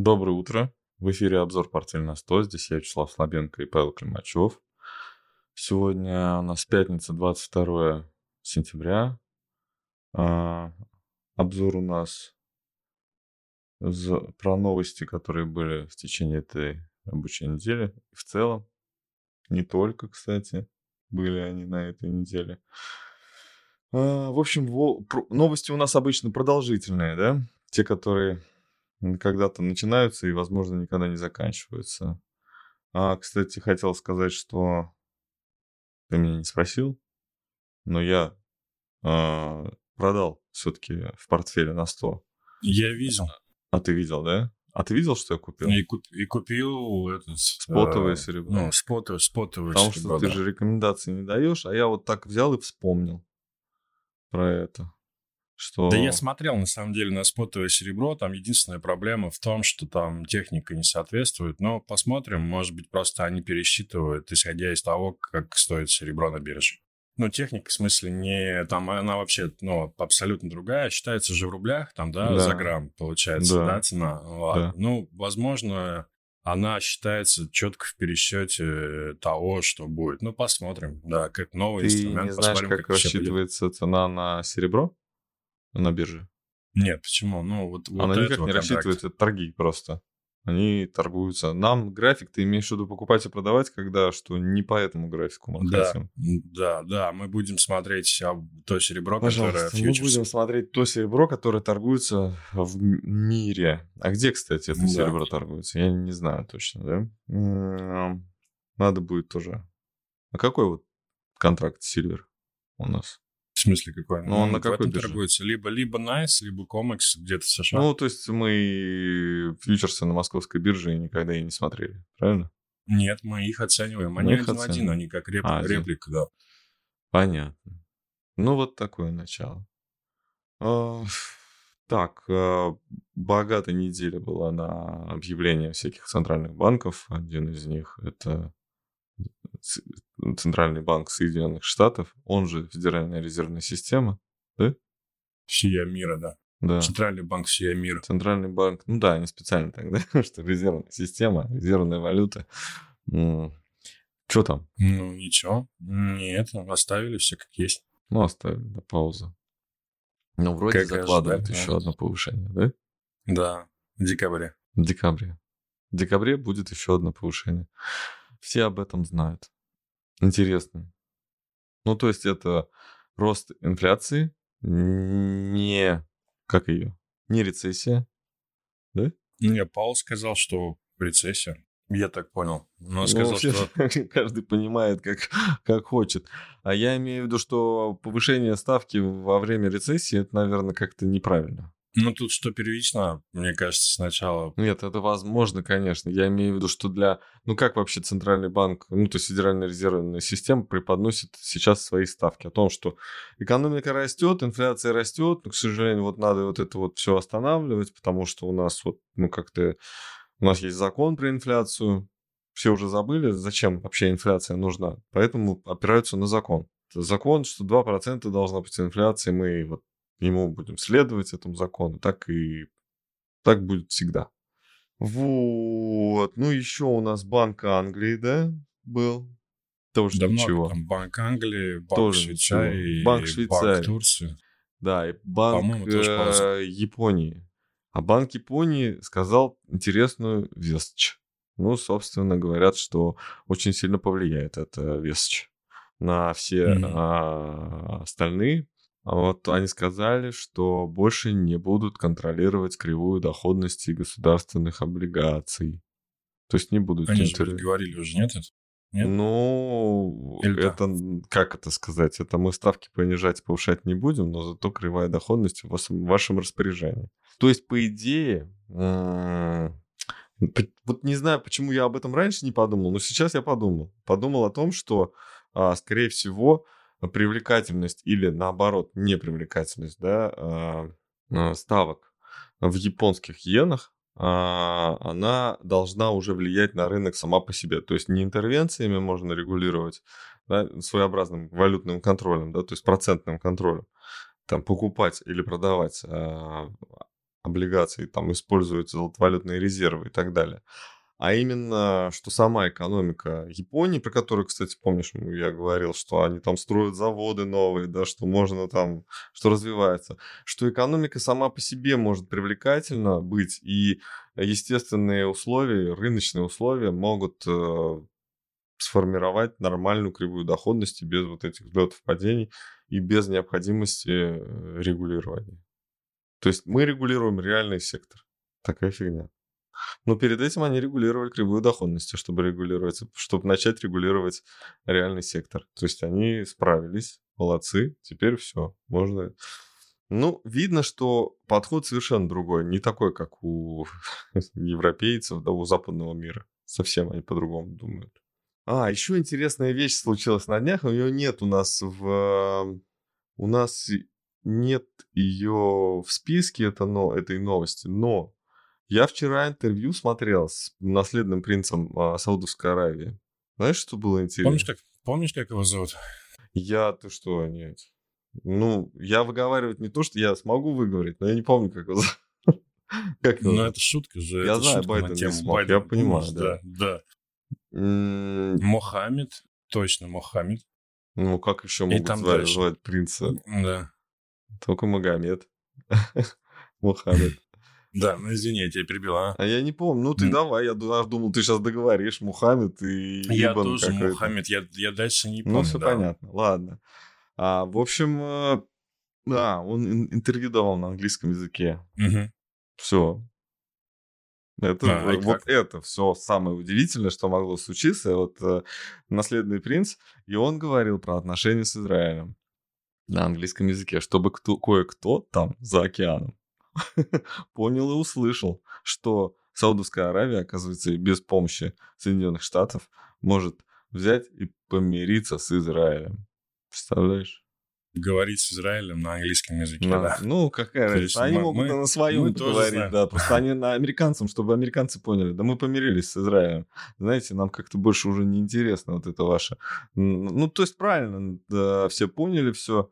Доброе утро. В эфире обзор «Портфель на 100». Здесь я, Вячеслав Слабенко и Павел Климачев. Сегодня у нас пятница, 22 сентября. А, обзор у нас про новости, которые были в течение этой рабочей недели. В целом, не только, кстати, были они на этой неделе. А, в общем, новости у нас обычно продолжительные, да? Те, которые когда-то начинаются и, возможно, никогда не заканчиваются. А, кстати, хотел сказать, что ты меня не спросил, но я э, продал все-таки в портфеле на 100. Я видел. А ты видел, да? А ты видел, что я купил? И, куп, и купил этот... Спотовое э, серебро. Ну, спотовое, спотовое Потому серебро, что да. ты же рекомендации не даешь, а я вот так взял и вспомнил про это. Что... Да я смотрел, на самом деле, на спотовое серебро. Там единственная проблема в том, что там техника не соответствует. Но посмотрим. Может быть, просто они пересчитывают, исходя из того, как стоит серебро на бирже. Ну, техника, в смысле, не... Там она вообще, ну, абсолютно другая. Считается же в рублях, там, да, да. за грамм, получается, да, да цена. Да. Ну, возможно, она считается четко в пересчете того, что будет. Ну, посмотрим. Да, как новый Ты инструмент. не знаешь, посмотрим, как, как рассчитывается цена на серебро? На бирже? Нет, почему? Ну, вот, вот Она никак не рассчитывает, это торги просто. Они торгуются. Нам график, ты имеешь в виду покупать и продавать, когда что не по этому графику мы да, хотим? Да, да, мы будем смотреть а, то серебро, Пожалуйста, которое фьючерс. мы будем смотреть то серебро, которое торгуется в мире. А где, кстати, это да. серебро торгуется? Я не знаю точно, да? Надо будет тоже. А какой вот контракт Silver у нас? В смысле какой? Ну, он на какой этом торгуется? Либо, либо Nice, либо Comex где-то в США. Ну, то есть мы фьючерсы на московской бирже никогда и не смотрели, правильно? Нет, мы их оцениваем. Они один в один, они как реп... а, реплика, да. Понятно. Ну, вот такое начало. А, так, а, богатая неделя была на объявление всяких центральных банков. Один из них это Центральный банк Соединенных Штатов, он же Федеральная резервная система, да? Всея мира, да. Да. Центральный банк всея мира. Центральный банк, ну да, они специально тогда, что резервная система, резервная валюта. Что там? Ну, ничего. Нет, оставили все как есть. Ну, оставили, да, пауза. Ну, вроде как закладывают ожидать, еще да. одно повышение, да? Да, в декабре. В декабре. В декабре будет еще одно повышение. Все об этом знают. Интересно. Ну, то есть это рост инфляции, не... Как ее? Не рецессия, да? Не, Паул сказал, что рецессия. Я так понял. Но он сказал, ну, что... Каждый понимает, как, как хочет. А я имею в виду, что повышение ставки во время рецессии, это, наверное, как-то неправильно. Ну, тут что первично, мне кажется, сначала... Нет, это возможно, конечно. Я имею в виду, что для... Ну, как вообще Центральный банк, ну, то есть Федеральная резервная система преподносит сейчас свои ставки о том, что экономика растет, инфляция растет, но, к сожалению, вот надо вот это вот все останавливать, потому что у нас вот, ну, как-то... У нас есть закон про инфляцию, все уже забыли, зачем вообще инфляция нужна, поэтому опираются на закон. Закон, что 2% должна быть инфляция, мы вот ему будем следовать этому закону, так и так будет всегда. Вот. Ну, еще у нас Банк Англии, да, был. Тоже да ничего. Там Банк Англии, Банк тоже Швейцарии, Банк Швейцарии. Банк Турции. Да, и Банк э, Японии. А Банк Японии сказал интересную вещь. Ну, собственно, говорят, что очень сильно повлияет эта вещь на все mm-hmm. а, остальные вот они сказали, что больше не будут контролировать кривую доходности государственных облигаций. То есть не будут... Они же говорили уже, нет? Нет? Ну, Или это, да? как это сказать, это мы ставки понижать, повышать не будем, но зато кривая доходность в вашем, в вашем распоряжении. То есть, по идее, вот не знаю, почему я об этом раньше не подумал, но сейчас я подумал. Подумал о том, что, а, скорее всего, привлекательность или наоборот непривлекательность да, а, а, ставок в японских иенах, а, она должна уже влиять на рынок сама по себе. То есть не интервенциями можно регулировать, да, своеобразным валютным контролем, да, то есть процентным контролем, там покупать или продавать облигаций, там используются золотовалютные резервы и так далее. А именно, что сама экономика Японии, про которую, кстати, помнишь, я говорил, что они там строят заводы новые, да, что можно там, что развивается, что экономика сама по себе может привлекательно быть, и естественные условия, рыночные условия могут э, сформировать нормальную кривую доходности без вот этих взлетов, падений и без необходимости э, регулирования. То есть мы регулируем реальный сектор. Такая фигня. Но перед этим они регулировали кривую доходности, чтобы регулировать, чтобы начать регулировать реальный сектор. То есть они справились, молодцы, теперь все, можно... Ну, видно, что подход совершенно другой, не такой, как у европейцев, да, у западного мира. Совсем они по-другому думают. А, еще интересная вещь случилась на днях, но ее нет у нас в... У нас нет ее в списке это, но, этой новости, но я вчера интервью смотрел с наследным принцем а, Саудовской Аравии. Знаешь, что было интересно? Помнишь, как, помнишь, как его зовут? Я, ты что, нет. Ну, я выговаривать не то, что я смогу выговорить, но я не помню, как его зовут. Как его? Ну, это шутка же. Я знаю, Байден не смог, я понимаю, да. Да. Мохаммед, точно Мохаммед. Ну, как еще могут звать, принца? Да. Только Магомед. Мохаммед. Да, ну извини, я тебя перебил, а? А я не помню. Ну ты mm. давай, я думал, ты сейчас договоришь, Мухаммед и Я тоже Мухаммед, я, я дальше не ну, помню. Ну все да. понятно, ладно. А, в общем, э, да, он интервью давал на английском языке. Угу. Все. Это, а, вот это все самое удивительное, что могло случиться. Вот э, наследный принц, и он говорил про отношения с Израилем на английском языке, чтобы кто, кое-кто там за океаном понял и услышал, что Саудовская Аравия, оказывается, без помощи Соединенных Штатов может взять и помириться с Израилем. Представляешь? Говорить с Израилем на английском языке, на, да. Ну, какая разница? Они мы, могут мы, на своем говорить, да. Просто они на американцам, чтобы американцы поняли. Да мы помирились с Израилем. Знаете, нам как-то больше уже не интересно вот это ваше. Ну, то есть правильно, да, все поняли все.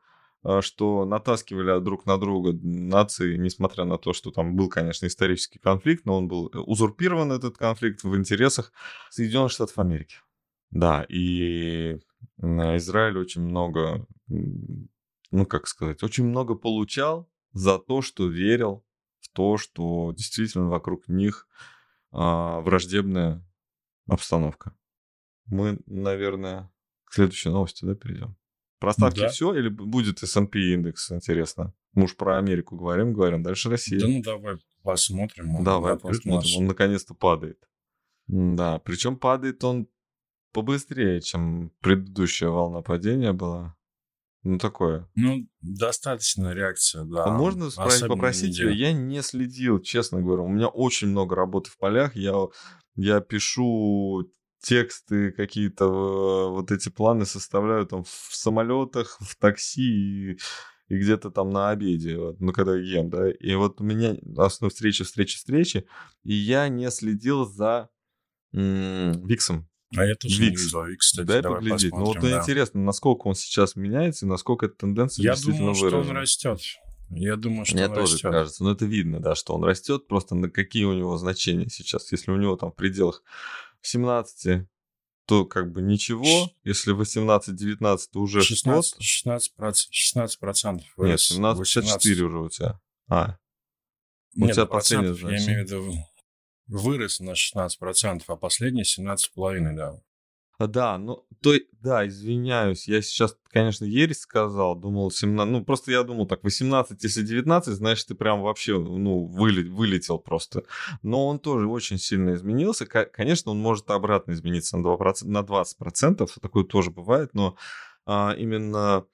А, что натаскивали друг на друга нации, несмотря на то, что там был, конечно, исторический конфликт, но он был узурпирован, этот конфликт, в интересах Соединенных Штатов Америки. Да, и Израиль очень много, ну, как сказать, очень много получал за то, что верил в то, что действительно вокруг них а, враждебная обстановка. Мы, наверное, к следующей новости, да, перейдем? Про ставки да. все или будет S&P индекс, интересно? Мы уж про Америку говорим, говорим, дальше Россия. Да ну давай посмотрим. Давай посмотрим, наш. он наконец-то падает. Да, причем падает он побыстрее, чем предыдущая волна падения была. Ну, такое. Ну, достаточно реакция, да. А можно спросить, попросить тебя? Я не следил, честно говоря. У меня очень много работы в полях. Я, я пишу тексты какие-то, э, вот эти планы составляю там в самолетах, в такси и, и где-то там на обеде, вот, ну, когда ем, да, и вот у меня основные встречи, встречи, встречи, и я не следил за м- Виксом. А я тоже Викс. не видел Викс, кстати, Дай давай поглядеть. Ну, вот да. интересно, насколько он сейчас меняется, и насколько эта тенденция я действительно думаю, выражена. что он растет. Я думаю, что Мне он тоже растет. кажется. Но это видно, да, что он растет. Просто на какие у него значения сейчас. Если у него там в пределах 17, то как бы ничего. Если 18-19, то уже 16, 16, 16 процентов. Нет, 17,54 уже у тебя. А. У Нет, тебя последний, Я имею в виду вырос на 16 процентов, а последний 17,5, да. А, да, ну, то, да, извиняюсь, я сейчас, конечно, ересь сказал, думал 17, ну, просто я думал так, 18, если 19, значит, ты прям вообще, ну, вылет, вылетел просто. Но он тоже очень сильно изменился, конечно, он может обратно измениться на, 2%, на 20%, такое тоже бывает, но а, именно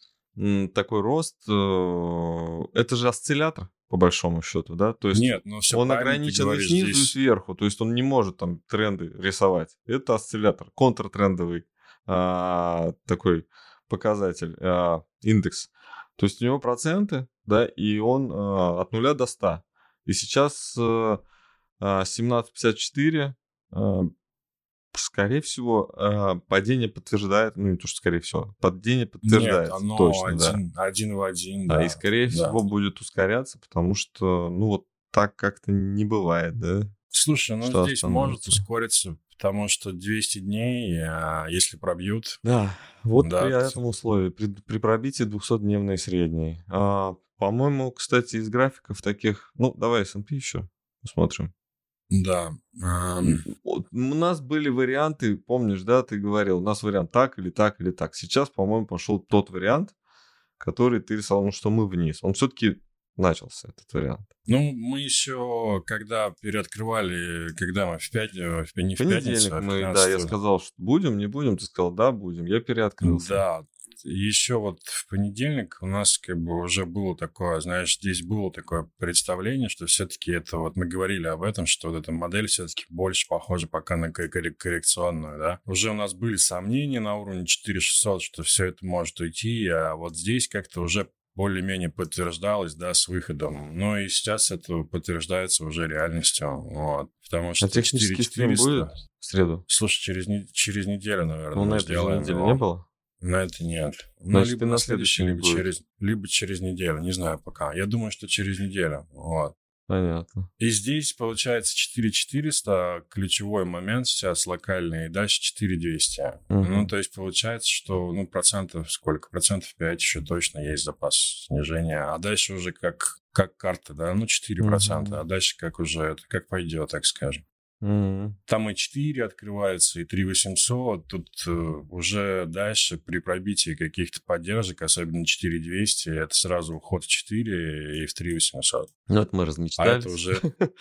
такой рост, э, это же осциллятор, по большому счету, да? То есть Нет, но все он ограничен и снизу, здесь... и сверху, то есть он не может там тренды рисовать. Это осциллятор, контртрендовый а, такой показатель, а, индекс. То есть у него проценты, да, и он а, от нуля до 100. И сейчас а, 17.54 а, скорее всего, э, падение подтверждает, ну не то, что скорее всего, падение подтверждает. Нет, оно точно, один, да. один в один, да. да и скорее да. всего будет ускоряться, потому что, ну вот так как-то не бывает, да? Слушай, ну что здесь может ускориться, потому что 200 дней, а если пробьют... Да, вот да, при этом условии, при, при пробитии 200-дневной средней. А, по-моему, кстати, из графиков таких... Ну, давай S&P еще посмотрим. Да. У нас были варианты, помнишь, да, ты говорил, у нас вариант так или так или так. Сейчас, по-моему, пошел тот вариант, который ты рисовал, ну, что мы вниз. Он все-таки начался, этот вариант. Ну, мы еще, когда переоткрывали, когда мы в пятницу, не в пятницу, а в мы, да, я сказал, что будем, не будем, ты сказал, да, будем, я переоткрылся. Да, еще вот в понедельник у нас как бы уже было такое, знаешь, здесь было такое представление, что все-таки это вот мы говорили об этом, что вот эта модель все-таки больше похожа пока на коррекционную, да. Уже у нас были сомнения на уровне 4600, что все это может уйти, а вот здесь как-то уже более-менее подтверждалось, да, с выходом. Ну и сейчас это подтверждается уже реальностью, вот. Потому что а технический 4400... будет в среду? Слушай, через, не... через неделю, наверное, Ну, на этой неделе не было? На это нет. Ну, либо на следующий, либо через, либо через неделю. Не знаю пока. Я думаю, что через неделю. Вот. Понятно. И здесь получается 4400, ключевой момент сейчас локальный, и дальше 4200. Угу. Ну, то есть получается, что, ну, процентов сколько? Процентов 5 еще точно есть запас снижения. А дальше уже как, как карта, да, ну, 4%. Угу. А дальше как уже, это как пойдет, так скажем. Mm-hmm. Там и 4 открывается, и 3 800. Тут э, уже дальше при пробитии каких-то поддержек, особенно 4 200, это сразу уход в 4 и в 3 800. Ну, это мы размечтались. А это уже...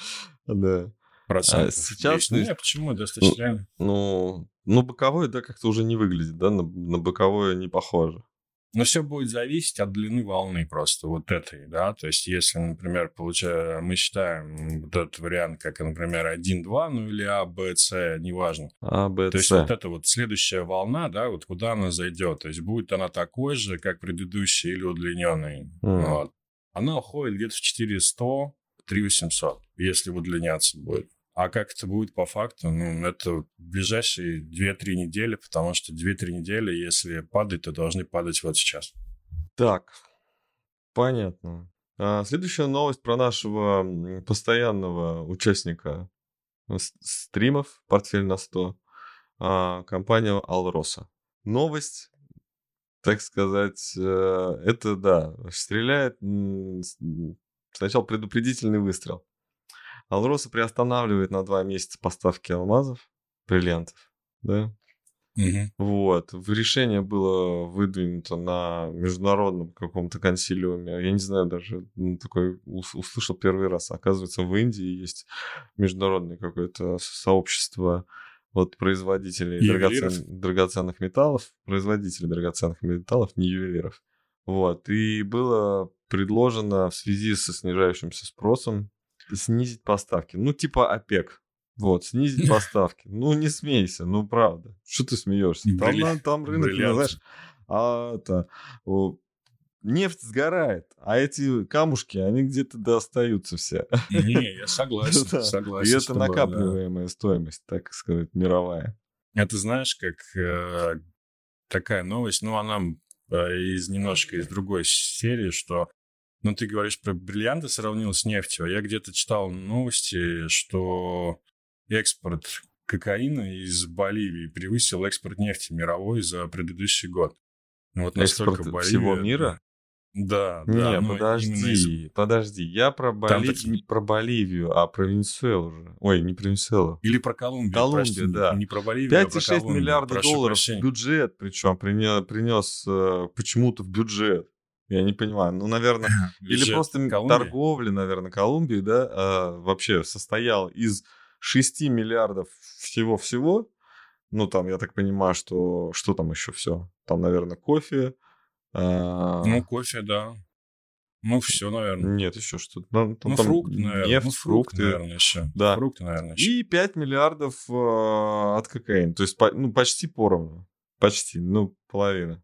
Да. А сейчас... Нет, почему? Достаточно Ну, ну, боковой, да, как-то уже не выглядит, да, на, на боковое не похоже. Но все будет зависеть от длины волны просто вот этой, да. То есть, если, например, получая, мы считаем вот этот вариант, как, например, 1-2, ну или А, Б, С, неважно. А, Б, То есть, вот это вот следующая волна, да, вот куда она зайдет. То есть, будет она такой же, как предыдущая или удлиненный. Mm. Вот. Она уходит где-то в 400, 3800, если удлиняться будет. А как это будет по факту? Ну, это ближайшие 2-3 недели, потому что 2-3 недели, если падать, то должны падать вот сейчас. Так, понятно. А, следующая новость про нашего постоянного участника стримов «Портфель на 100», а, компания Алроса. Новость, так сказать, э, это, да, стреляет сначала предупредительный выстрел. Алроса приостанавливает на два месяца поставки алмазов, бриллиантов, да? Угу. Вот. Решение было выдвинуто на международном каком-то консилиуме. Я не знаю даже, ну, такой услышал первый раз. Оказывается, в Индии есть международное какое-то сообщество вот производителей драгоцен... драгоценных металлов, производителей драгоценных металлов, не ювелиров. Вот. И было предложено в связи со снижающимся спросом снизить поставки. Ну, типа ОПЕК. Вот, снизить поставки. Ну, не смейся, ну, правда. Что ты смеешься? Там, там рынок, ну, знаешь, а это... Нефть сгорает, а эти камушки, они где-то достаются все. Не, я согласен, согласен. И это накапливаемая стоимость, так сказать, мировая. Это знаешь, как э, такая новость, ну, она э, из немножко из другой серии, что ну, ты говоришь про бриллианты, сравнил с нефтью. А я где-то читал новости, что экспорт кокаина из Боливии превысил экспорт нефти мировой за предыдущий год. Вот экспорт Боливия, всего мира? Да, Не, да. подожди, из... подожди. Я про, Боли... так... не про Боливию, а про Венесуэлу же. Ой, не про Венесуэлу. Или про Колумбию. Прости, да. Не про Боливию, 5,6 а про Колумбию. миллиарда Прошу долларов прощения. бюджет, причем принес, принес э, почему-то в бюджет. Я не понимаю. Ну, наверное, или просто Колумбия? торговля, наверное, Колумбии, да, а, вообще состоял из 6 миллиардов всего-всего. Ну, там, я так понимаю, что что там еще все? Там, наверное, кофе. А... Ну, кофе, да. Ну, все, наверное. Нет, еще что-то. Ну, ну там фрукты, наверное. Нефть, ну, фрукты. наверное, еще. Да. Фрукты, наверное, еще. И 5 миллиардов э, от кокаина. То есть, по, ну, почти поровну. Почти, ну, половина.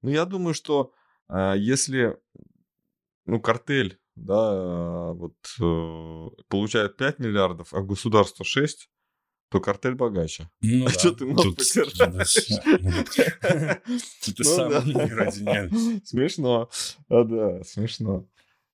Ну, я думаю, что если, ну, картель, да, вот э, получает 5 миллиардов, а государство 6, то картель богаче. Ну, а да. что ты нос Тут... потираешь? Это сам ради нет. Смешно. А, да, смешно.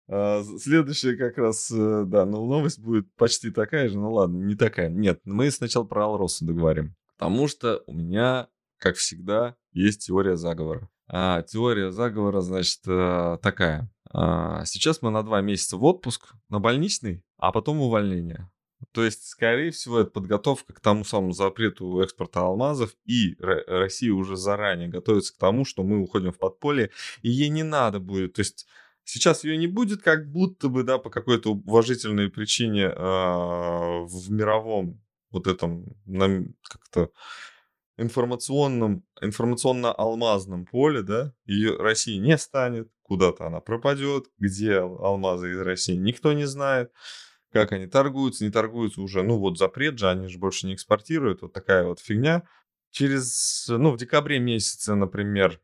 А, следующая как раз, э, да, ну, новость будет почти такая же, ну ладно, не такая. Нет, мы сначала про Алросу договорим. Потому что у меня, как всегда, есть теория заговора. А теория заговора, значит, э, такая. А, сейчас мы на два месяца в отпуск, на больничный, а потом увольнение. То есть, скорее всего, это подготовка к тому самому запрету экспорта алмазов, и Россия уже заранее готовится к тому, что мы уходим в подполье, и ей не надо будет. То есть Сейчас ее не будет, как будто бы, да, по какой-то уважительной причине э, в мировом вот этом как-то информационном, информационно-алмазном поле, да, ее России не станет, куда-то она пропадет, где алмазы из России никто не знает, как они торгуются, не торгуются уже, ну вот запрет же, они же больше не экспортируют, вот такая вот фигня. Через, ну, в декабре месяце, например,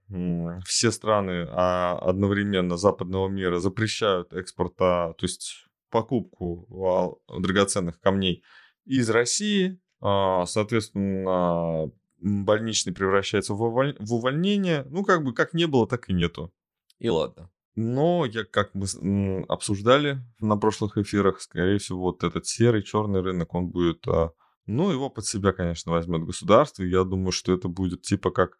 все страны а, одновременно западного мира запрещают экспорт, а, то есть покупку драгоценных камней из России, а, соответственно, больничный превращается в, уволь... в увольнение. Ну, как бы, как не было, так и нету. И ладно. Но, я, как мы обсуждали на прошлых эфирах, скорее всего, вот этот серый, черный рынок, он будет ну, его под себя, конечно, возьмет государство. И я думаю, что это будет типа как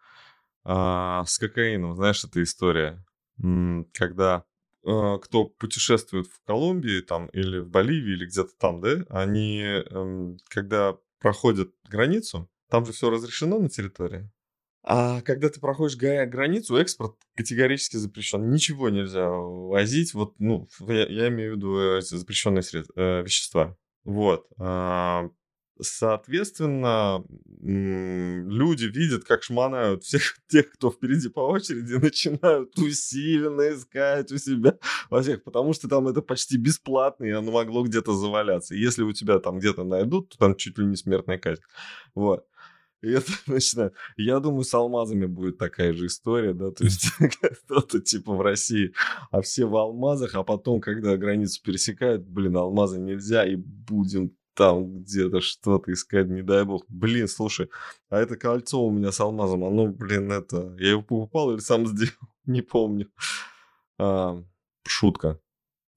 а, с кокаином. Знаешь, эта история, когда а, кто путешествует в Колумбии там или в Боливии или где-то там, да, они, а, когда проходят границу, там же все разрешено на территории. А когда ты проходишь границу, экспорт категорически запрещен. Ничего нельзя возить. Вот, ну, я, я имею в виду эти запрещенные средства, э, вещества. Вот. А, Соответственно, люди видят, как шманают всех тех, кто впереди по очереди, начинают усиленно искать у себя во всех, потому что там это почти бесплатно, и оно могло где-то заваляться. если у тебя там где-то найдут, то там чуть ли не смертная казнь. Вот. И это начинает. Я думаю, с алмазами будет такая же история, да, то есть кто-то типа в России, а все в алмазах, а потом, когда границу пересекают, блин, алмазы нельзя, и будем там где-то что-то искать, не дай бог. Блин, слушай, а это кольцо у меня с алмазом, оно, блин, это... Я его покупал или сам сделал? Не помню. А, шутка.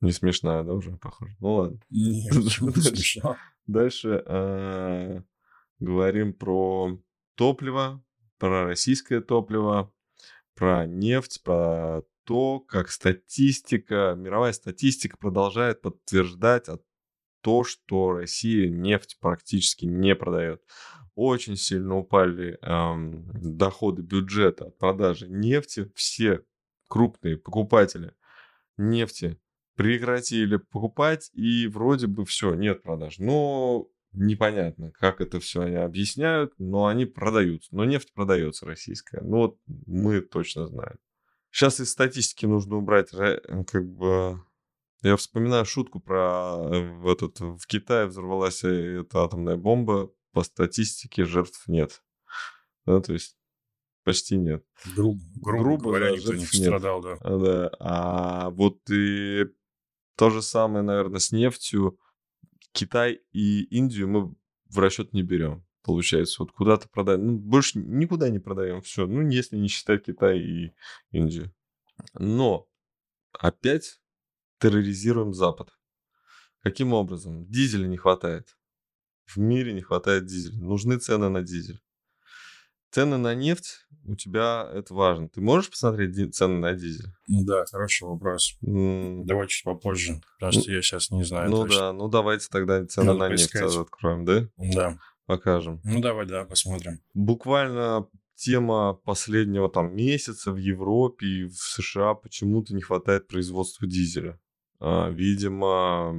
Не смешная, да, уже, похоже? Ну ладно. Нет, дальше, дальше а, говорим про топливо, про российское топливо, про нефть, про то, как статистика, мировая статистика продолжает подтверждать то, что Россия нефть практически не продает. Очень сильно упали эм, доходы бюджета от продажи нефти. Все крупные покупатели нефти прекратили покупать, и вроде бы все, нет продаж. Но непонятно, как это все они объясняют, но они продают. Но нефть продается российская. Ну вот мы точно знаем. Сейчас из статистики нужно убрать как бы я вспоминаю шутку про в этот в Китае взорвалась э, эта атомная бомба. По статистике жертв нет. Да, то есть почти нет. Грубо, грубо, грубо говоря, да, никто не пострадал, да. А, да. А вот и то же самое, наверное, с нефтью. Китай и Индию мы в расчет не берем. Получается, вот куда-то продаем. Ну, больше никуда не продаем. Все. Ну, если не считать Китай и Индию. Но опять терроризируем Запад. Каким образом? Дизеля не хватает. В мире не хватает дизеля. Нужны цены на дизель. Цены на нефть у тебя это важно. Ты можешь посмотреть цены на дизель? Ну да, хороший вопрос. Mm. Давай чуть попозже, потому что я сейчас не знаю. Ну точно. да, ну давайте тогда цены Надо на поискать. нефть откроем, да? Да. Покажем. Ну давай, да, посмотрим. Буквально тема последнего там месяца в Европе и в США почему-то не хватает производства дизеля. А, видимо,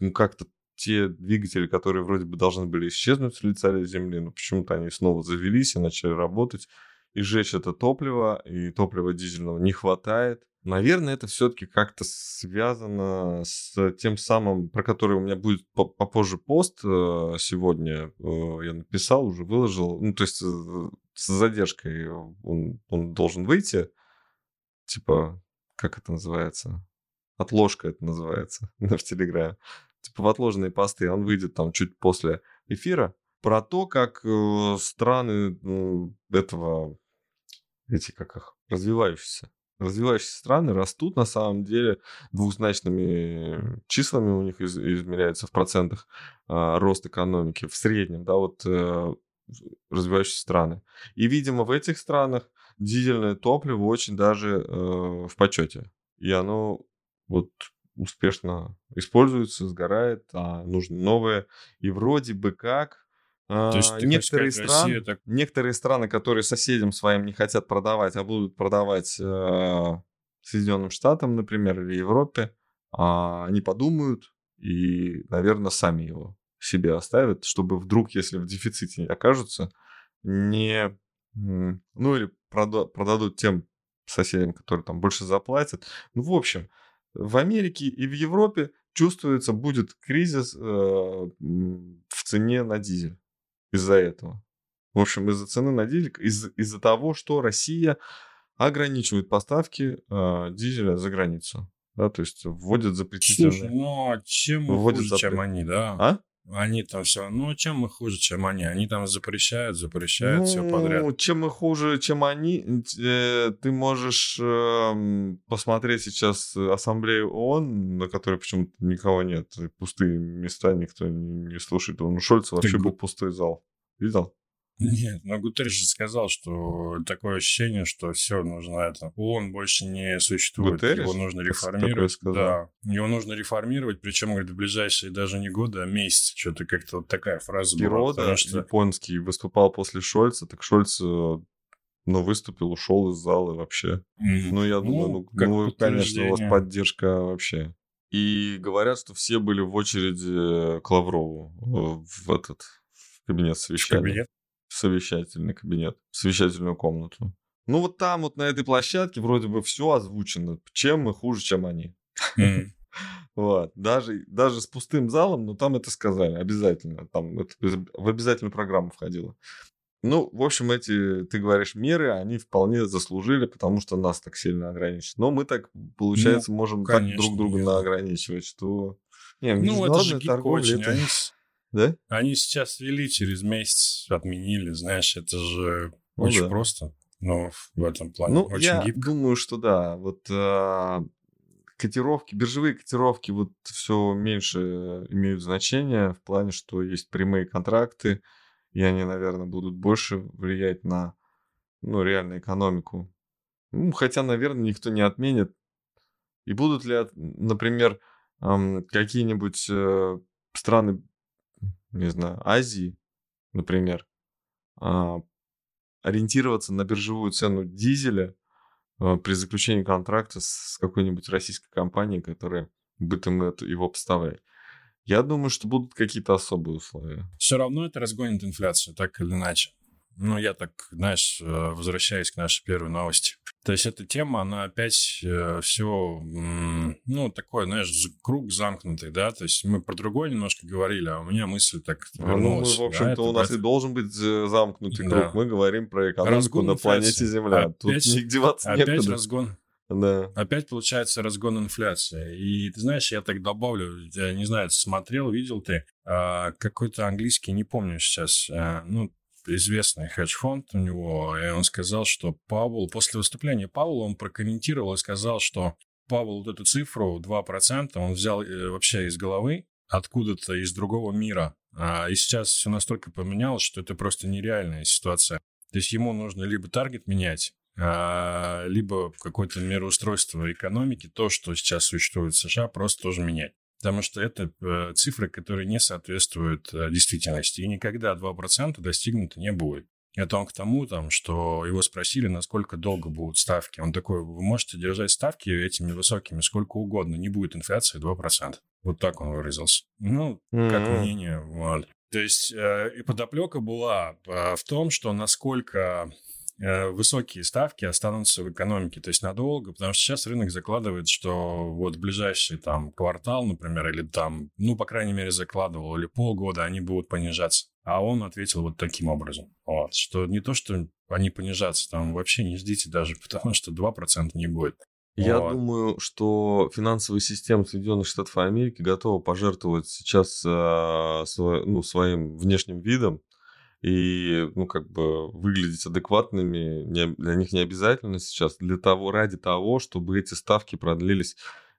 ну, как-то те двигатели, которые вроде бы должны были исчезнуть с лица Земли, но почему-то они снова завелись и начали работать. И жечь это топливо, и топлива дизельного не хватает. Наверное, это все-таки как-то связано с тем самым, про который у меня будет попозже пост э, сегодня. Э, я написал, уже выложил. Ну, то есть э, с задержкой он, он должен выйти. Типа, как это называется? Отложка это называется в Телеграме. Типа в отложенные посты. Он выйдет там чуть после эфира. Про то, как э, страны э, этого, эти как их, развивающиеся, развивающиеся страны растут на самом деле двухзначными числами у них из, измеряется в процентах э, рост экономики в среднем, да, вот э, развивающиеся страны. И, видимо, в этих странах дизельное топливо очень даже э, в почете. И оно вот успешно используется, сгорает, а нужно новое. И вроде бы как то есть, а, некоторые, сказать, страны, так... некоторые страны, которые соседям своим не хотят продавать, а будут продавать э, Соединенным Штатам, например, или Европе, э, они подумают и, наверное, сами его себе оставят, чтобы вдруг, если в дефиците окажутся, не... Ну, или прода- продадут тем соседям, которые там больше заплатят. Ну, в общем, в Америке и в Европе чувствуется, будет кризис э, в цене на дизель из-за этого. В общем, из-за цены на дизель, из- из-за того, что Россия ограничивает поставки э, дизеля за границу. Да, то есть вводят запретительные... Слушай, ну а чем мы хуже, запрет... чем они, да? А? Они там все, ну чем мы хуже, чем они? Они там запрещают, запрещают ну, все подряд. Чем мы хуже, чем они, э, ты можешь э, посмотреть сейчас ассамблею ООН, на которой почему-то никого нет, пустые места, никто не, слушает. У Шольца вообще ты... был пустой зал. Видел? Нет, но Гутерриш же сказал, что такое ощущение, что все нужно это. ООН больше не существует. Гутерриш? Его нужно реформировать. Да. Его нужно реформировать, причем, говорит, в ближайшие даже не годы, а месяцы. Что-то как-то вот такая фраза Герода, была. что... японский, выступал после Шольца, так Шольц ну, выступил, ушел из зала вообще. Mm. Ну, я думаю, ну, ну, ну конечно, у вас поддержка вообще. И говорят, что все были в очереди к Лаврову в этот в кабинет совещания. В кабинет? В совещательный кабинет, в совещательную комнату. Ну вот там вот на этой площадке вроде бы все озвучено, чем мы хуже, чем они. Вот. Даже, даже с пустым залом, но там это сказали обязательно. Там это в обязательную программу входило. Ну, в общем, эти, ты говоришь, меры, они вполне заслужили, потому что нас так сильно ограничивают. Но мы так, получается, ну, можем конечно, так друг друга нет. наограничивать, что... Не, ну, это же торговля, это... Они, да? Они сейчас ввели, через месяц отменили, знаешь, это же ну, очень да. просто. Но в этом плане ну, очень я гибко. думаю, что да. Вот а, котировки, биржевые котировки вот все меньше имеют значение в плане, что есть прямые контракты, и они, наверное, будут больше влиять на ну, реальную экономику. Ну, хотя, наверное, никто не отменит. И будут ли, например, какие-нибудь э, страны не знаю, Азии, например, а, ориентироваться на биржевую цену дизеля а, при заключении контракта с какой-нибудь российской компанией, которая будет им его поставлять. Я думаю, что будут какие-то особые условия. Все равно это разгонит инфляцию, так или иначе. Ну, я так, знаешь, э, возвращаясь к нашей первой новости. То есть эта тема, она опять э, все, ну, такой, знаешь, круг замкнутый, да, то есть мы про другое немножко говорили, а у меня мысль так вернулась. Ну, в общем-то, да, у нас это... и должен быть э, замкнутый да. круг. Мы говорим про экономику разгон на планете Земля. Опять, Тут не деваться Опять некуда. разгон. Да. Опять получается разгон инфляции. И ты знаешь, я так добавлю, я не знаю, смотрел, видел ты, а, какой-то английский, не помню сейчас, а, ну, известный хедж-фонд у него, и он сказал, что Павел, после выступления Павла он прокомментировал и сказал, что Павел вот эту цифру 2% он взял э, вообще из головы, откуда-то из другого мира. А, и сейчас все настолько поменялось, что это просто нереальная ситуация. То есть ему нужно либо таргет менять, а, либо какое-то мироустройство экономики, то, что сейчас существует в США, просто тоже менять. Потому что это э, цифры, которые не соответствуют э, действительности. И никогда 2% достигнуто не будет. Это он к тому, там, что его спросили, насколько долго будут ставки. Он такой, вы можете держать ставки этими высокими сколько угодно, не будет инфляции 2%. Вот так он выразился. Ну, mm-hmm. как мнение. Вот. То есть э, и подоплека была э, в том, что насколько высокие ставки останутся в экономике, то есть надолго, потому что сейчас рынок закладывает, что вот ближайший там квартал, например, или там, ну, по крайней мере, закладывал, или полгода они будут понижаться. А он ответил вот таким образом, вот, что не то, что они понижаться, там вообще не ждите даже, потому что 2% не будет. Я вот. думаю, что финансовая система Соединенных Штатов Америки готова пожертвовать сейчас э, свой, ну, своим внешним видом и, ну, как бы выглядеть адекватными не, для них не обязательно сейчас, для того, ради того, чтобы эти ставки продлились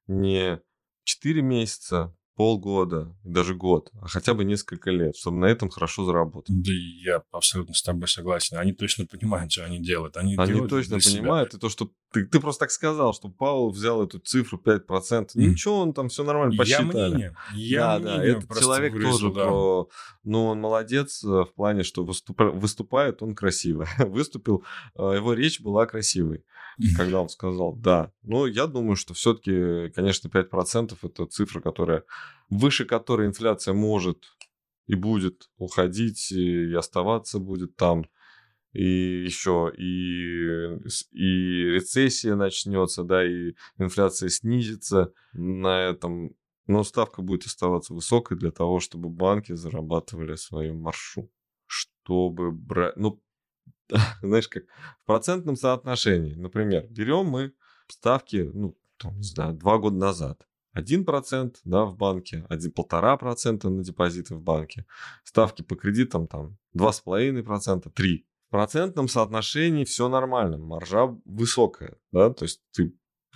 не 4 месяца, полгода, даже год, а хотя бы несколько лет, чтобы на этом хорошо заработать. Да я абсолютно с тобой согласен. Они точно понимают, что они делают. Они, они делают точно понимают. Себя. И то, что ты, ты просто так сказал, что Паул взял эту цифру 5%. Mm. Ничего, он там все нормально посчитали. Я мнение. Я да, мнение да, этот человек выразил, тоже да. про... Ну, он молодец э, в плане, что выступ... выступает он красиво. Выступил, э, его речь была красивой когда он сказал «да». Но я думаю, что все-таки, конечно, 5% это цифра, которая, выше которой инфляция может и будет уходить, и оставаться будет там. И еще и, и рецессия начнется, да, и инфляция снизится на этом. Но ставка будет оставаться высокой для того, чтобы банки зарабатывали свою маршу. Чтобы брать... Ну, знаешь, как в процентном соотношении. Например, берем мы ставки, ну, там, не знаю, два года назад. 1% да, в банке, 1,5% на депозиты в банке. Ставки по кредитам там 2,5%, 3%. В процентном соотношении все нормально, маржа высокая, да, то есть ты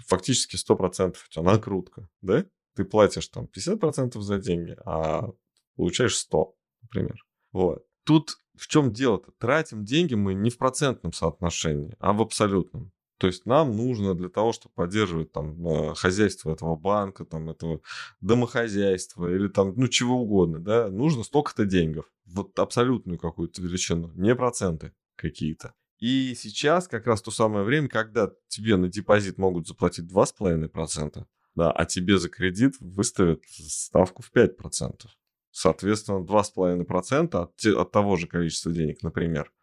фактически 100% у тебя накрутка, да? Ты платишь там 50% за деньги, а получаешь 100, например. Вот. Тут в чем дело-то? Тратим деньги мы не в процентном соотношении, а в абсолютном. То есть нам нужно для того, чтобы поддерживать там э, хозяйство этого банка, там этого домохозяйства или там, ну, чего угодно, да, нужно столько-то денег. Вот абсолютную какую-то величину, не проценты какие-то. И сейчас как раз то самое время, когда тебе на депозит могут заплатить 2,5%, да, а тебе за кредит выставят ставку в 5% соответственно, 2,5% от, от того же количества денег, например.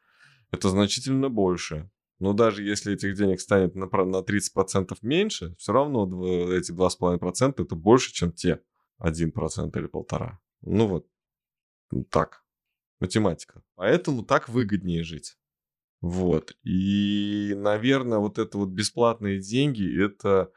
Это значительно больше. Но даже если этих денег станет на, на 30% меньше, все равно эти 2,5% это больше, чем те 1% или полтора. Ну вот, так, математика. Поэтому так выгоднее жить. Вот. И, наверное, вот это вот бесплатные деньги, это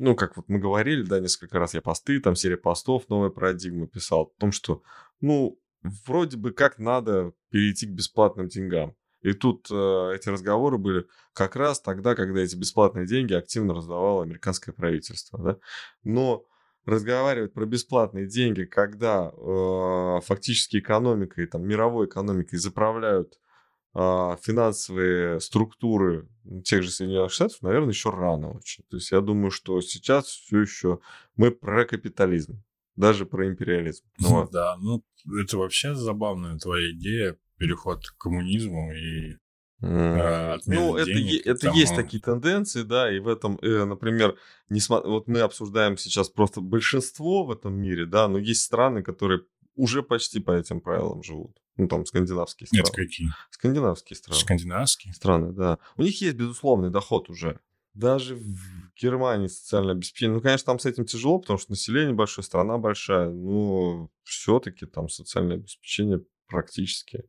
ну, как вот мы говорили, да, несколько раз я посты, там серия постов, новая парадигма писал о том, что, ну, вроде бы как надо перейти к бесплатным деньгам. И тут э, эти разговоры были как раз тогда, когда эти бесплатные деньги активно раздавало американское правительство, да. Но разговаривать про бесплатные деньги, когда э, фактически экономикой, там, мировой экономикой заправляют финансовые структуры тех же Соединенных Штатов, наверное, еще рано очень. То есть я думаю, что сейчас все еще мы про капитализм, даже про империализм. Ну, вот. Да, ну это вообще забавная твоя идея, переход к коммунизму и Mm. ну, это, денег, это тому... есть такие тенденции, да, и в этом, э, например, несмотря, вот мы обсуждаем сейчас просто большинство в этом мире, да, но есть страны, которые уже почти по этим правилам живут. Ну, там, скандинавские страны. Нет, какие? Скандинавские страны. Скандинавские? Страны, да. У них есть безусловный доход уже. Даже в Германии социальное обеспечение. Ну, конечно, там с этим тяжело, потому что население большое, страна большая. Но все-таки там социальное обеспечение практически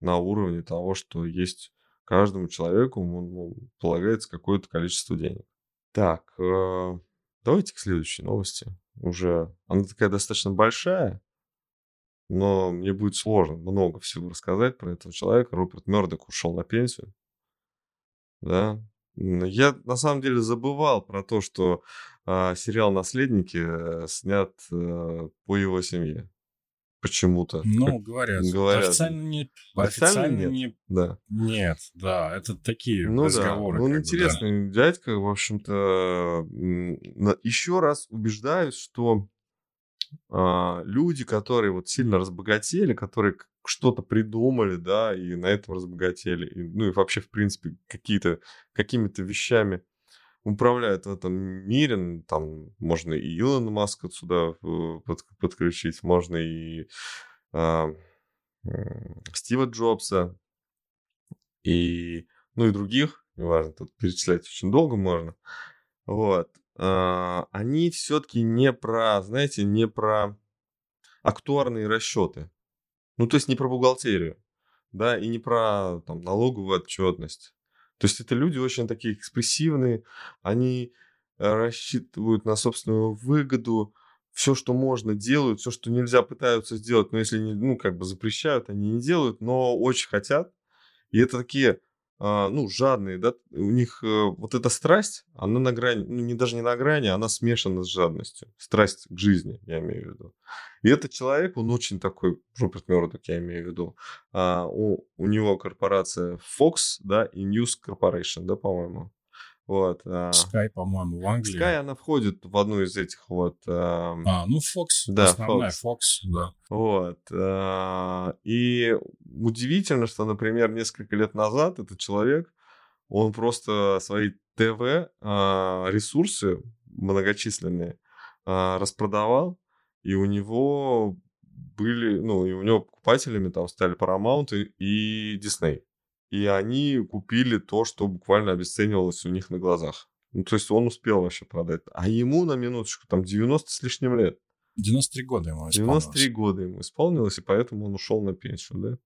на уровне того, что есть каждому человеку ну, полагается какое-то количество денег. Так, э, давайте к следующей новости. Уже она такая достаточно большая, но мне будет сложно много всего рассказать про этого человека. Руперт Мердок ушел на пенсию. Да. Я на самом деле забывал про то, что э, сериал Наследники э, снят э, по его семье. Почему-то. Ну, говорят. говорят. Официально нет. Официально, официально нет. Не... Да. Нет, да, это такие ну, разговоры. Да. Ну, он интересный бы, да. дядька, в общем-то. Еще раз убеждаюсь, что люди, которые вот сильно разбогатели, которые что-то придумали, да, и на этом разбогатели, и, ну и вообще, в принципе, какие-то, какими-то вещами управляют в этом мире, там можно и Илона Маска сюда э, под, подключить, можно и а, Стива Джобса, и, ну и других, неважно, тут перечислять очень долго можно, вот, а, они все-таки не про, знаете, не про актуарные расчеты. Ну, то есть не про бухгалтерию, да, и не про там, налоговую отчетность. То есть это люди очень такие экспрессивные, они рассчитывают на собственную выгоду, все, что можно, делают, все, что нельзя, пытаются сделать, но если не, ну, как бы запрещают, они не делают, но очень хотят. И это такие, а, ну, жадные, да, у них э, вот эта страсть, она на грани, ну, не даже не на грани, она смешана с жадностью. Страсть к жизни, я имею в виду. И этот человек, он очень такой, Руперт Мёрдок, я имею в виду. А, у, у него корпорация Fox, да, и News Corporation, да, по-моему. Вот. А, Sky, по-моему, в Англии. Sky, она входит в одну из этих вот... А, а ну, Fox. Да, основная Fox. Fox, да. Вот. А, и удивительно, что, например, несколько лет назад этот человек, он просто свои ТВ-ресурсы многочисленные распродавал, и у него были, ну, и у него покупателями там стали Paramount и Disney и они купили то, что буквально обесценивалось у них на глазах. Ну, то есть он успел вообще продать. А ему на минуточку там 90 с лишним лет. 93 года ему исполнилось. 93 года ему исполнилось, и поэтому он ушел на пенсию, да?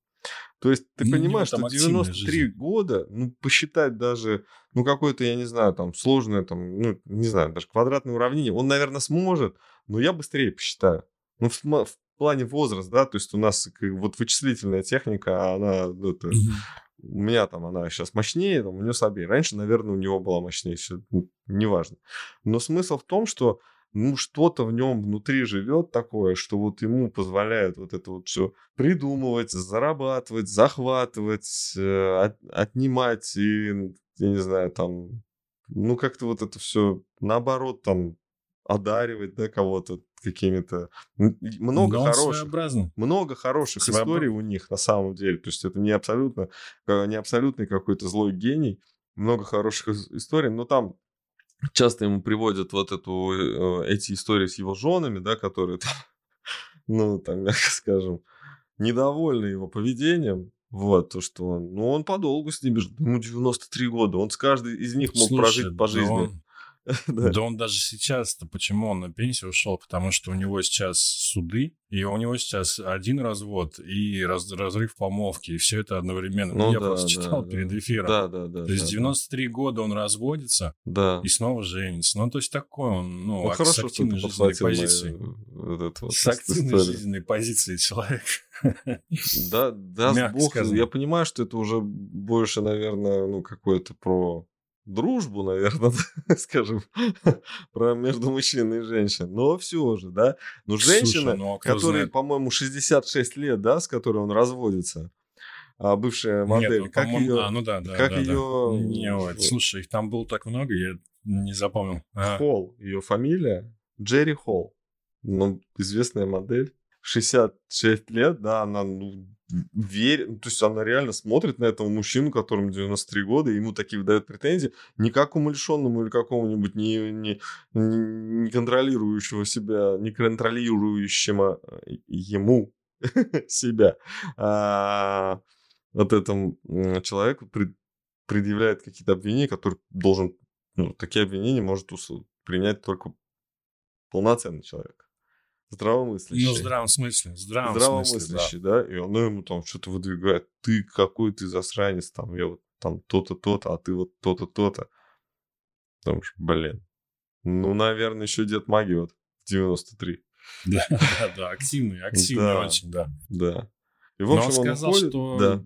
То есть ты ну, понимаешь, что 93 жизнь. года, ну, посчитать даже, ну, какое-то, я не знаю, там, сложное, там, ну, не знаю, даже квадратное уравнение, он, наверное, сможет, но я быстрее посчитаю. Ну, в, в плане возраста, да, то есть у нас вот вычислительная техника, она, ну, это, mm-hmm у меня там она сейчас мощнее, там, у нее слабее. Раньше, наверное, у него была мощнее, ну, неважно. Но смысл в том, что ну, что-то в нем внутри живет такое, что вот ему позволяет вот это вот все придумывать, зарабатывать, захватывать, э, от, отнимать и, я не знаю, там, ну, как-то вот это все наоборот там одаривать, да, кого-то какими-то... Много Но хороших, много хороших Своеобра... историй у них на самом деле. То есть это не абсолютно, не абсолютный какой-то злой гений. Много хороших историй, но там часто ему приводят вот эту, э, эти истории с его женами, да, которые там, ну, там, мягко скажем, недовольны его поведением, вот, то, что он, ну, он подолгу с ними, ему 93 года, он с каждой из них мог Слушай, прожить по жизни. Он да. он даже сейчас-то, почему он на пенсию ушел? Потому что у него сейчас суды, и у него сейчас один развод и раз, разрыв помолвки, и все это одновременно. Ну, Я да, просто читал да, перед эфиром. Да, да, да. То есть да, 93 да. года он разводится да. и снова женится. Ну, то есть такой он, ну, ну ак- хорошо, с активной жизненной позицией. Вот вот с активной историю. жизненной позицией человек. Да, да, бог. Я понимаю, что это уже больше, наверное, ну, какое-то про дружбу, наверное, скажем, про между мужчиной и женщиной. Но все же, да. Но женщина, Слушай, ну, а которая, по-моему, 66 лет, да, с которой он разводится, а бывшая модель, Нет, ну, как ее... А, ну да, да, как да, ее... Да. Не, вот, слушай, их там было так много, я не запомнил. А. Холл, ее фамилия, Джерри Холл. Ну, известная модель. 66 лет, да, она ну, верит, ну, то есть она реально смотрит на этого мужчину, которому 93 года, и ему такие выдают претензии, не как умалишенному или какому-нибудь не, не, не контролирующего себя, не контролирующему э, ему себя, а вот этому человеку предъявляет какие-то обвинения, которые должен, ну, такие обвинения может принять только полноценный человек здравомыслящий. Ну, в здравом смысле. В здравом здравомыслящий, да. да. И он ему там что-то выдвигает. Ты какой ты засранец, там, я вот там то-то, то-то, а ты вот то-то, то-то. Потому что, блин. Ну, наверное, еще Дед Маги вот в 93. Да, да, да, активный, активный очень, да. Да. И, в общем, Но он сказал, уходит, что да.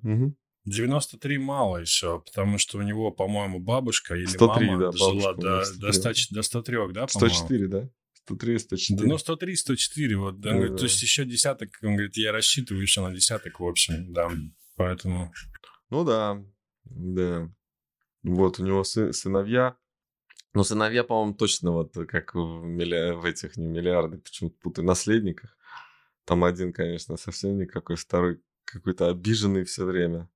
93 мало еще, потому что у него, по-моему, бабушка или 103, мама да, жила до, до, 100, до 103, да, по-моему? 104, да. 103, 104. Да, ну, 103, 104, вот. Да, ну, да. То есть еще десяток, он говорит, я рассчитываю еще на десяток, в общем, да. Поэтому... Ну да, да. Вот у него сы- сыновья. Ну, сыновья, по-моему, точно вот как в, милли... в этих не миллиардах, почему-то путаю, наследниках. Там один, конечно, совсем никакой, второй какой-то обиженный все время.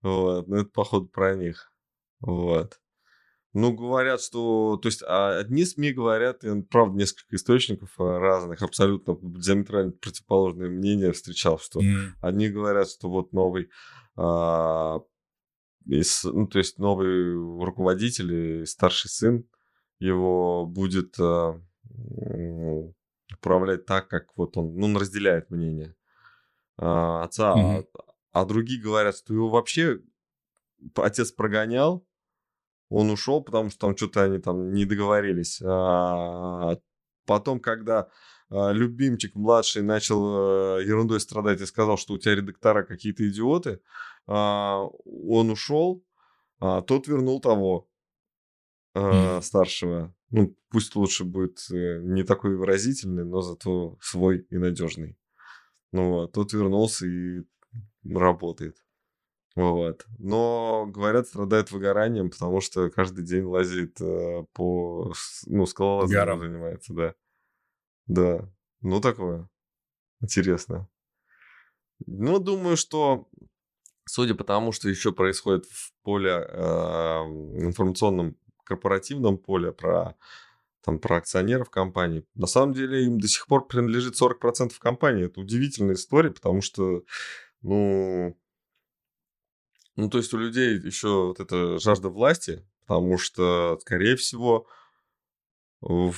Вот, ну это, походу, про них. Вот. Ну, говорят, что... То есть а одни СМИ говорят, и, правда, несколько источников а, разных, абсолютно диаметрально противоположные мнения встречал, что mm. одни говорят, что вот новый... А, из, ну, то есть новый руководитель и старший сын его будет а, управлять так, как вот он... Ну, он разделяет мнение а, отца, mm-hmm. а, а другие говорят, что его вообще отец прогонял, он ушел, потому что там что-то они там не договорились. А потом, когда а, любимчик младший начал э, ерундой страдать и сказал, что у тебя редактора какие-то идиоты, а, он ушел, а тот вернул того mm. старшего. Ну, пусть лучше будет э, не такой выразительный, но зато свой и надежный. Ну вот, тот вернулся и работает. Вот. Но, говорят, страдает выгоранием, потому что каждый день лазит э, по... Ну, скалолазанием занимается, да. Да. Ну, такое. Интересно. Ну, думаю, что судя по тому, что еще происходит в поле э, информационном корпоративном поле про там про акционеров компании. На самом деле им до сих пор принадлежит 40% компании. Это удивительная история, потому что, ну, ну, то есть у людей еще вот эта жажда власти, потому что, скорее всего, в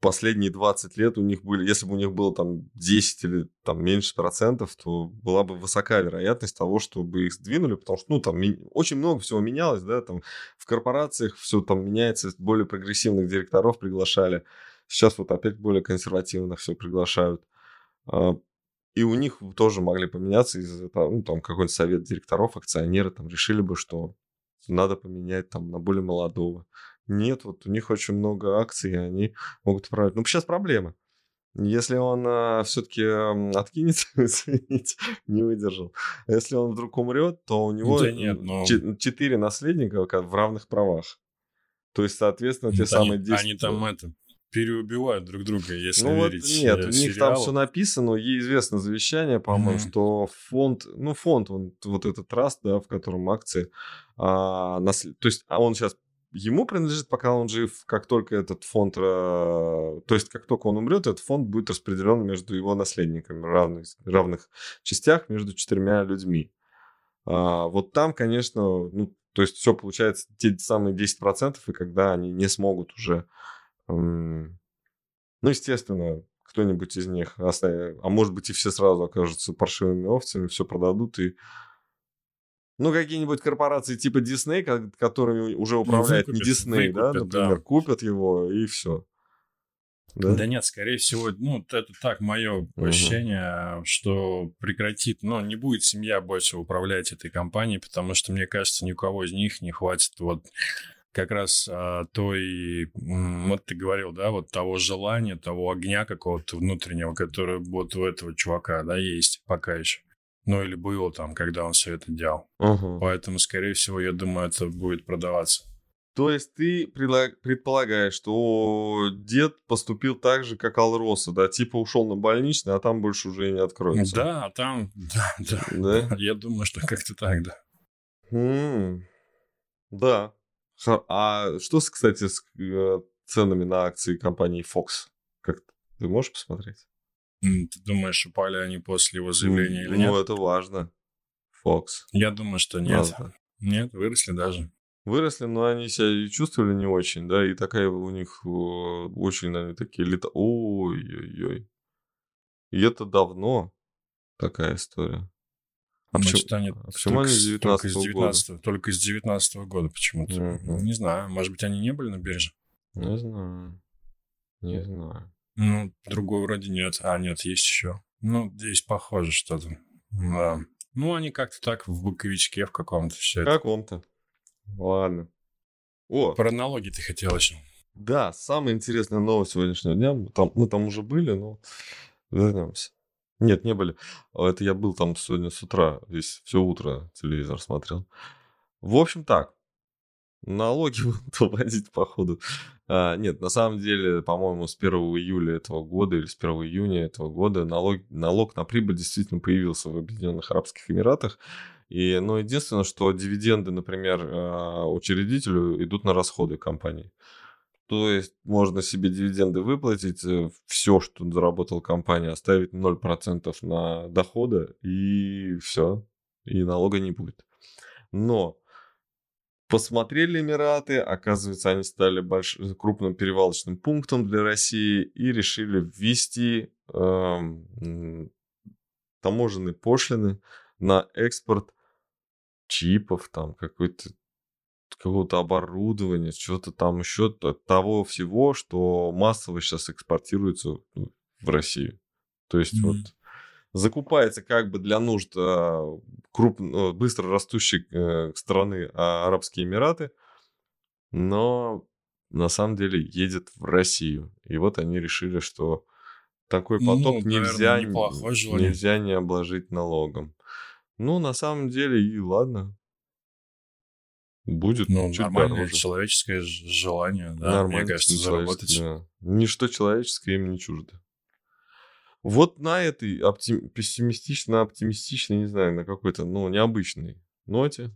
последние 20 лет у них были, если бы у них было там 10 или там меньше процентов, то была бы высокая вероятность того, чтобы их сдвинули, потому что, ну, там очень много всего менялось, да, там в корпорациях все там меняется, более прогрессивных директоров приглашали, сейчас вот опять более консервативных все приглашают. И у них тоже могли поменяться из-за ну, там какой-то совет директоров, акционеры там решили бы, что надо поменять там на более молодого. Нет, вот у них очень много акций, и они могут управлять. Ну, сейчас проблема. Если он а, все-таки откинется, извините, не выдержал. Если он вдруг умрет, то у него да нет, но... четыре наследника в равных правах. То есть, соответственно, те они, самые 10... Они там это, переубивают друг друга, если ну, верить вот нет, у них там все написано, ей известно завещание, по-моему, mm-hmm. что фонд, ну фонд, он, вот этот траст, да, в котором акции, а, наслед... то есть а он сейчас ему принадлежит, пока он жив, как только этот фонд, э, то есть как только он умрет, этот фонд будет распределен между его наследниками, равных, равных частях между четырьмя людьми. А, вот там, конечно, ну, то есть все получается те самые 10%, и когда они не смогут уже, ну, естественно, кто-нибудь из них оставит, а может быть и все сразу окажутся паршивыми овцами, все продадут и ну, какие-нибудь корпорации типа Disney, которыми уже ну, управляет ну, выкупят, не Disney, выкупят, да, например, да. купят его и все. Да? да нет, скорее всего, ну, это так мое ощущение, угу. что прекратит, ну, не будет семья больше управлять этой компанией, потому что, мне кажется, ни у кого из них не хватит вот как раз а, той, вот ты говорил, да, вот того желания, того огня какого-то внутреннего, который вот у этого чувака, да, есть пока еще. Ну, или было там, когда он все это делал. Угу. Поэтому, скорее всего, я думаю, это будет продаваться. То есть ты предполагаешь, что дед поступил так же, как Алроса, да? Типа ушел на больничный, а там больше уже и не откроется. Да, а там... Да, да. да? Я думаю, что как-то так, да. М-м, да. А что, кстати, с э, ценами на акции компании Fox? Как ты можешь посмотреть? Ты думаешь, упали они после его заявления или ну, нет? Ну, это важно. Фокс. Я думаю, что нет. Важно. Нет, выросли даже. Выросли, но они себя и чувствовали не очень, да, и такая у них очень, наверное, такие лета... Ой-ой-ой. И это давно такая история. А Значит, почему, они с 19 только с 19 года? Только с 19 года почему-то. Uh-huh. Не знаю, может быть, они не были на бирже? Не знаю. Не знаю. Ну, другой вроде нет. А, нет, есть еще. Ну, здесь похоже что-то. Да. Ну, они как-то так в боковичке в каком-то все В каком-то. Ладно. О! Про налоги ты хотел еще. Да, самая интересная новость сегодняшнего дня. Там, мы там уже были, но вернемся. Нет, не были. Это я был там сегодня с утра, весь все утро телевизор смотрел. В общем так, налоги будут вводить, походу. А, нет, на самом деле, по-моему, с 1 июля этого года или с 1 июня этого года налог, налог на прибыль действительно появился в Объединенных Арабских Эмиратах. И, ну, единственное, что дивиденды, например, а, учредителю идут на расходы компании. То есть можно себе дивиденды выплатить, э, все, что заработала компания, оставить 0% на дохода, и все, и налога не будет. Но Посмотрели Эмираты, оказывается, они стали больш... крупным перевалочным пунктом для России и решили ввести э, таможенные пошлины на экспорт чипов, там какой-то какого-то оборудования, что-то там еще того всего, что массово сейчас экспортируется ну, в Россию. То есть mm-hmm. вот закупается как бы для нужд а, круп, ну, быстро растущей э, страны а, Арабские Эмираты, но на самом деле едет в Россию. И вот они решили, что такой поток ну, нельзя, наверное, нельзя не обложить налогом. Ну, на самом деле, и ладно. Будет ну, чуть нормальное дороже. человеческое желание, да, Нормально, мне кажется, заработать. Да. Ничто человеческое им не чуждо. Вот на этой оптим... пессимистично-оптимистичной, не знаю, на какой-то, ну, необычной ноте,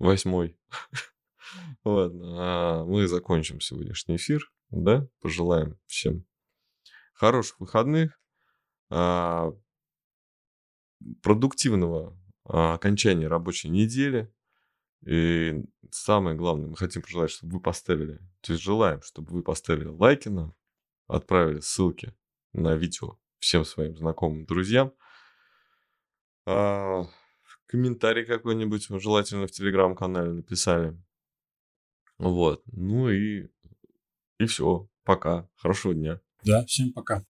восьмой, ладно, а мы закончим сегодняшний эфир, да, пожелаем всем хороших выходных, а, продуктивного а, окончания рабочей недели. И самое главное, мы хотим пожелать, чтобы вы поставили, то есть желаем, чтобы вы поставили лайки нам, отправили ссылки на видео всем своим знакомым, друзьям. А, комментарий какой-нибудь, желательно в телеграм-канале написали. Вот. Ну и, и все. Пока. Хорошего дня. Да, всем пока.